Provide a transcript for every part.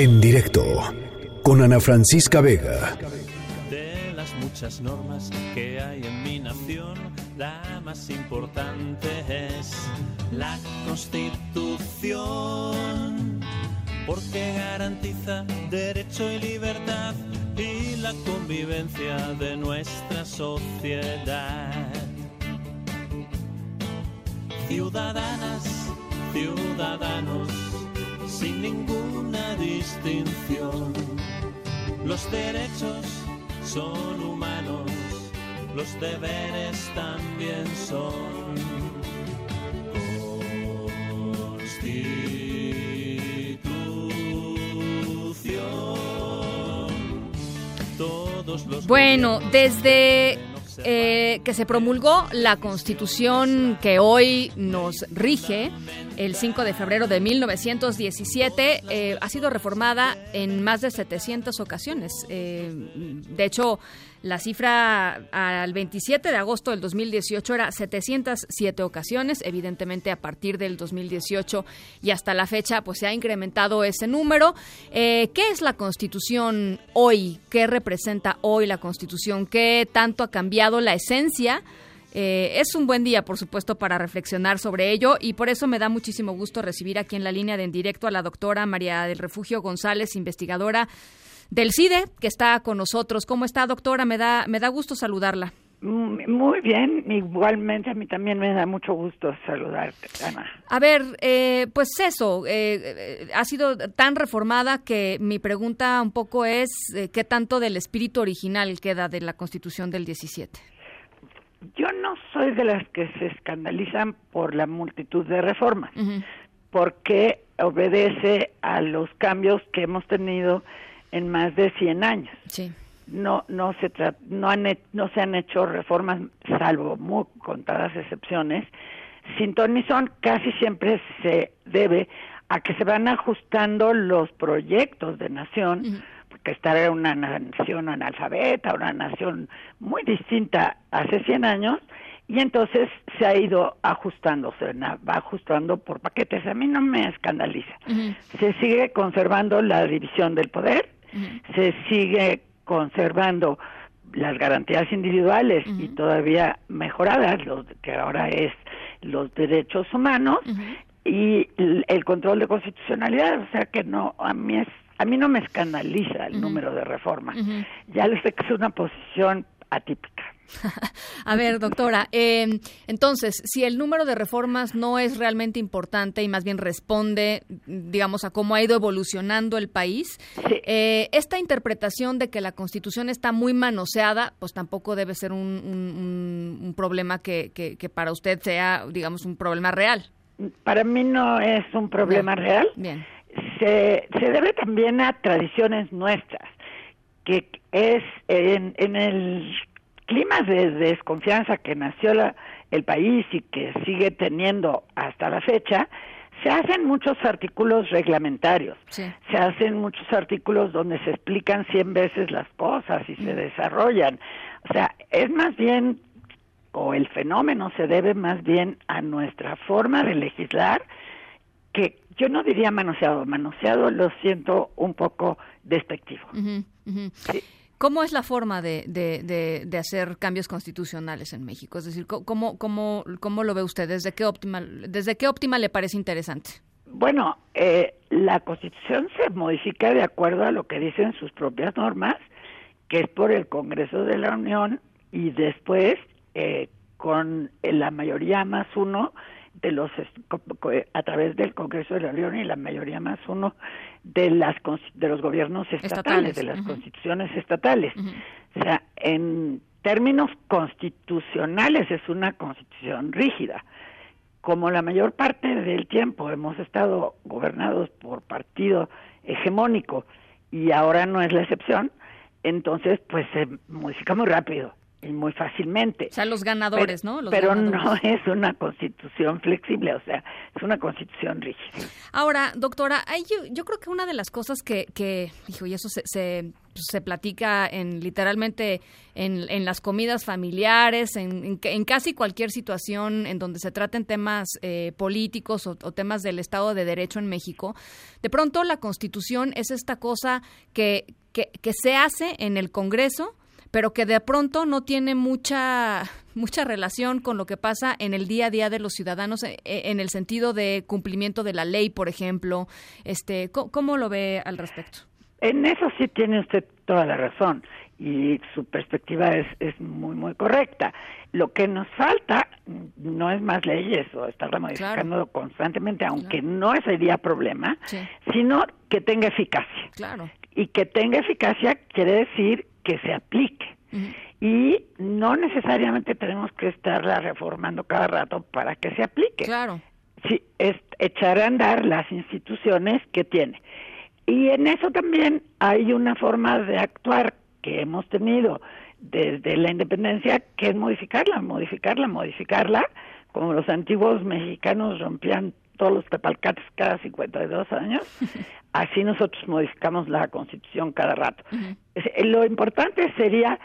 En directo con Ana Francisca Vega. De las muchas normas que hay en mi nación, la más importante es la Constitución, porque garantiza derecho y libertad y la convivencia de nuestra sociedad. Ciudadanas, ciudadanos, sin ninguna distinción. Los derechos son humanos, los deberes también son. Constitución. Todos los Bueno, desde eh, que se promulgó la constitución que hoy nos rige, el 5 de febrero de 1917, eh, ha sido reformada en más de 700 ocasiones. Eh, de hecho, la cifra al 27 de agosto del 2018 era 707 ocasiones. Evidentemente, a partir del 2018 y hasta la fecha, pues se ha incrementado ese número. Eh, ¿Qué es la Constitución hoy? ¿Qué representa hoy la Constitución? ¿Qué tanto ha cambiado la esencia? Eh, es un buen día, por supuesto, para reflexionar sobre ello y por eso me da muchísimo gusto recibir aquí en la línea de en directo a la doctora María del Refugio González, investigadora del CIDE, que está con nosotros. ¿Cómo está, doctora? Me da, me da gusto saludarla. Muy bien, igualmente a mí también me da mucho gusto saludarte, Ana. A ver, eh, pues eso, eh, ha sido tan reformada que mi pregunta un poco es, eh, ¿qué tanto del espíritu original queda de la Constitución del 17? No soy de las que se escandalizan por la multitud de reformas, porque obedece a los cambios que hemos tenido en más de 100 años. Sí. No no se no han no se han hecho reformas salvo muy contadas excepciones sin ton ni son, casi siempre se debe a que se van ajustando los proyectos de nación, porque esta era una nación analfabeta, una nación muy distinta hace 100 años, y entonces se ha ido ajustando, se va ajustando por paquetes. A mí no me escandaliza. Se sigue conservando la división del poder, se sigue conservando las garantías individuales y todavía mejoradas, lo que ahora es los derechos humanos y el, control de constitucionalidad, o sea que no, a mí es, a mí no me escandaliza el número de reformas. Ya les sé que es una posición atípica. a ver, doctora, eh, entonces, si el número de reformas no es realmente importante y más bien responde, digamos, a cómo ha ido evolucionando el país, eh, esta interpretación de que la Constitución está muy manoseada, pues tampoco debe ser un, problema que, que, para usted sea, digamos, un problema real. Para mí no es un problema real. Bien. Se, se debe también a tradiciones nuestras, que es en, en el clima de desconfianza que nació el país y que sigue teniendo hasta la fecha, se hacen muchos artículos reglamentarios, se hacen muchos artículos donde se explican cien veces las cosas y se desarrollan. O sea, es más bien, o el fenómeno se debe más bien a nuestra forma de legislar, que yo no diría manoseado, manoseado lo siento un poco despectivo. ¿Cómo es la forma de, de, hacer cambios constitucionales en México? Es decir, ¿cómo, cómo, cómo lo ve usted? ¿Desde qué óptima, desde qué óptima le parece interesante? Bueno, eh, la Constitución se modifica de acuerdo a lo que dicen sus propias normas, que es por el Congreso de la Unión y después eh, con la mayoría más uno de los a través del Congreso de la Unión y la mayoría más uno de las de los gobiernos estatales, de las constituciones estatales. O sea, en términos constitucionales es una constitución rígida. Como la mayor parte del tiempo hemos estado gobernados por partido hegemónico y ahora no es la excepción, entonces pues se modifica muy rápido muy fácilmente. O sea, los ganadores, ¿no? Los pero no es una constitución flexible, o sea, es una constitución rígida. Ahora, doctora, yo, yo creo que una de las cosas que, que hijo, y eso se, pues, se platica en literalmente en, las comidas familiares, en, casi cualquier situación en donde se traten temas eh, políticos o, temas del Estado de Derecho en México, de pronto la Constitución es esta cosa que, que, que se hace en el Congreso pero que de pronto no tiene mucha mucha relación con lo que pasa en el día a día de los ciudadanos eh, eh, en el sentido de cumplimiento de la ley, por ejemplo. Este, ¿cómo, lo ve al respecto? En eso sí tiene usted toda la razón y su perspectiva es, es muy, muy correcta. Lo que nos falta no es más leyes o estarla modificando constantemente, aunque no sería problema, sino que tenga eficacia. Claro. Y que tenga eficacia quiere decir que se aplique. Y no necesariamente tenemos que estarla reformando cada rato para que se aplique. Claro. Sí, es echar a andar las instituciones que tiene. Y en eso también hay una forma de actuar que hemos tenido desde la independencia, que es modificarla, modificarla, modificarla, como los antiguos mexicanos rompían todos los tepalcates cada 52 años, así nosotros modificamos la constitución cada rato. Lo importante sería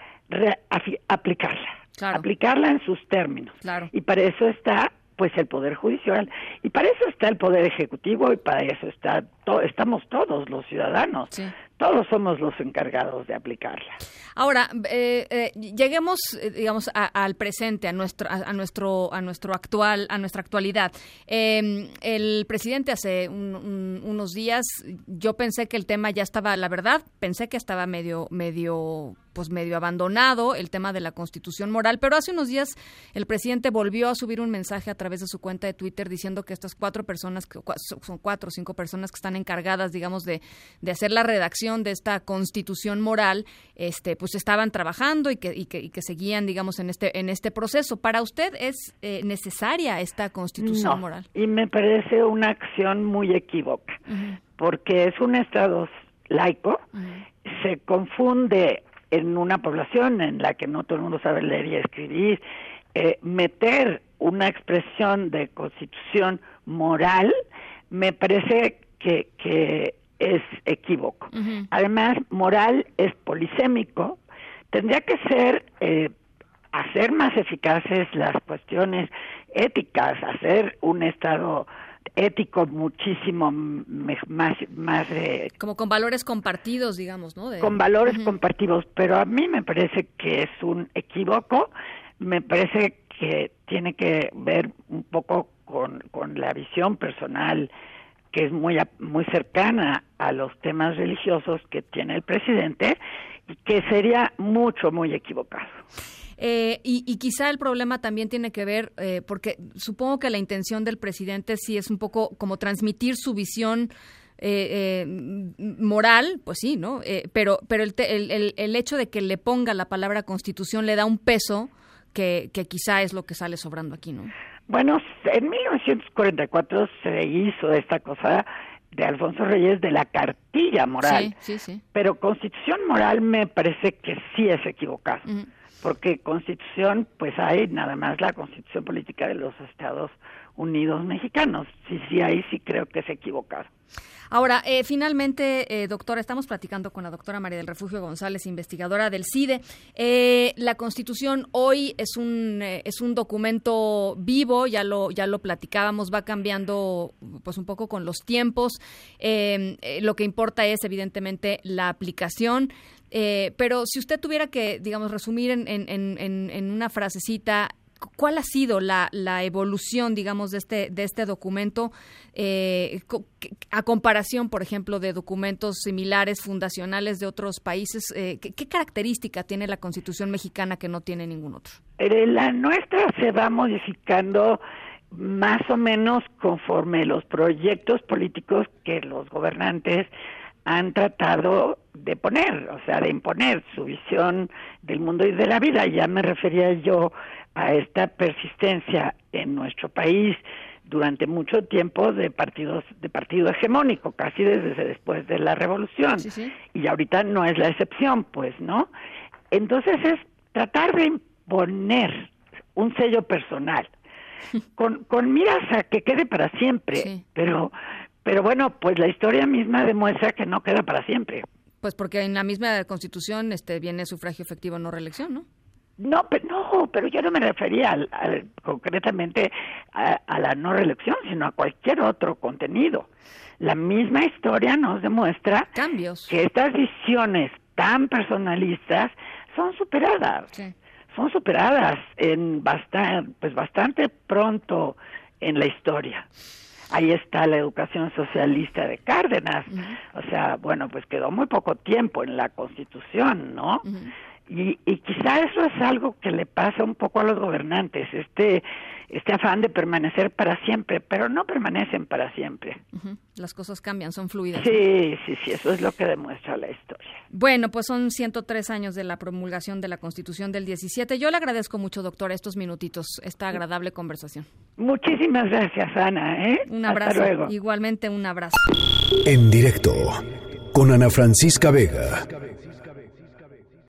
aplicarla, aplicarla en sus términos. Y para eso está pues el poder judicial y para eso está el poder ejecutivo y para eso está estamos todos los ciudadanos todos somos los encargados de aplicarla. Ahora eh, eh, lleguemos eh, digamos al presente a nuestro a, nuestro a nuestro actual a nuestra actualidad. Em, el presidente hace unos días yo pensé que el tema ya estaba la verdad pensé que estaba medio medio pues medio abandonado el tema de la constitución moral, pero hace unos días el presidente volvió a subir un mensaje a través de su cuenta de Twitter diciendo que estas cuatro personas, son cuatro o cinco personas que están encargadas, digamos, de, de hacer la redacción de esta constitución moral, este, pues estaban trabajando y que, y que, y que seguían, digamos, en este, en este proceso. ¿Para usted es eh, necesaria esta constitución moral? Y me parece una acción muy equívoca, porque es un Estado laico, se confunde en una población en la que no todo el mundo sabe leer y escribir, eh, meter una expresión de constitución moral me parece que, que es equívoco. Además, moral es polisémico, tendría que ser eh, hacer más eficaces las cuestiones éticas, hacer un Estado ético muchísimo más más como con valores compartidos digamos no con valores compartidos. Pero a mí me parece que es un equívoco. Me parece que tiene que ver un poco con, con la visión personal que es muy muy cercana a los temas religiosos que tiene el presidente y que sería mucho muy equivocado eh, y, quizá el problema también tiene que ver, eh, porque supongo que la intención del presidente sí es un poco como transmitir su visión. Eh, moral, pues sí, ¿no? pero pero el, el, el, hecho de que le ponga la palabra constitución le da un peso que, que quizá es lo que sale sobrando aquí, ¿no? Bueno, en 1944 se hizo esta cosa de Alfonso Reyes de la cartilla moral. Sí, sí, sí. Pero constitución moral me parece que sí es equivocado porque constitución, pues hay nada más la constitución política de los Estados Unidos mexicanos. Sí, sí, ahí sí creo que se equivocado. Ahora, eh, finalmente, eh, doctora, estamos platicando con la doctora María del Refugio González, investigadora del CIDE. Eh, la Constitución hoy es un es un documento vivo, ya lo ya lo platicábamos, va cambiando pues un poco con los tiempos. lo que importa es evidentemente la aplicación. pero si usted tuviera que, digamos, resumir en, en, en una frasecita ¿Cuál ha sido la, la, evolución, digamos, de este, de este documento eh, a comparación, por ejemplo, de documentos similares, fundacionales de otros países? Eh, ¿qué, característica tiene la Constitución mexicana que no tiene ningún otro? La nuestra se va modificando más o menos conforme los proyectos políticos que los gobernantes han tratado de poner, o sea, de imponer su visión del mundo y de la vida. Ya me refería yo a esta persistencia en nuestro país durante mucho tiempo de partidos de partido hegemónico, casi desde después de la revolución. Y ahorita no es la excepción, pues, ¿no? Entonces es tratar de imponer un sello personal con, con miras a que quede para siempre, pero pero bueno, pues la historia misma demuestra que no queda para siempre. Pues porque en la misma Constitución este, viene sufragio efectivo, no reelección, ¿no? No, pero, no, pero yo no me refería al, concretamente a, a, la no reelección, sino a cualquier otro contenido. La misma historia nos demuestra Cambios. que estas visiones tan personalistas son superadas. Son superadas en bastante, pues bastante pronto en la historia. Ahí está la educación socialista de Cárdenas. O sea, bueno, pues quedó muy poco tiempo en la Constitución, ¿no? Y, y quizá eso es algo que le pasa un poco a los gobernantes, este, este afán de permanecer para siempre, pero no permanecen para siempre. Las cosas cambian, son fluidas. Sí, sí, sí, eso es lo que demuestra la historia. Bueno, pues son 103 años de la promulgación de la Constitución del 17. Yo le agradezco mucho, doctora, estos minutitos, esta agradable conversación. Muchísimas gracias, Ana. ¿eh? Un abrazo. luego. Igualmente un abrazo. En directo, con Ana Francisca Vega.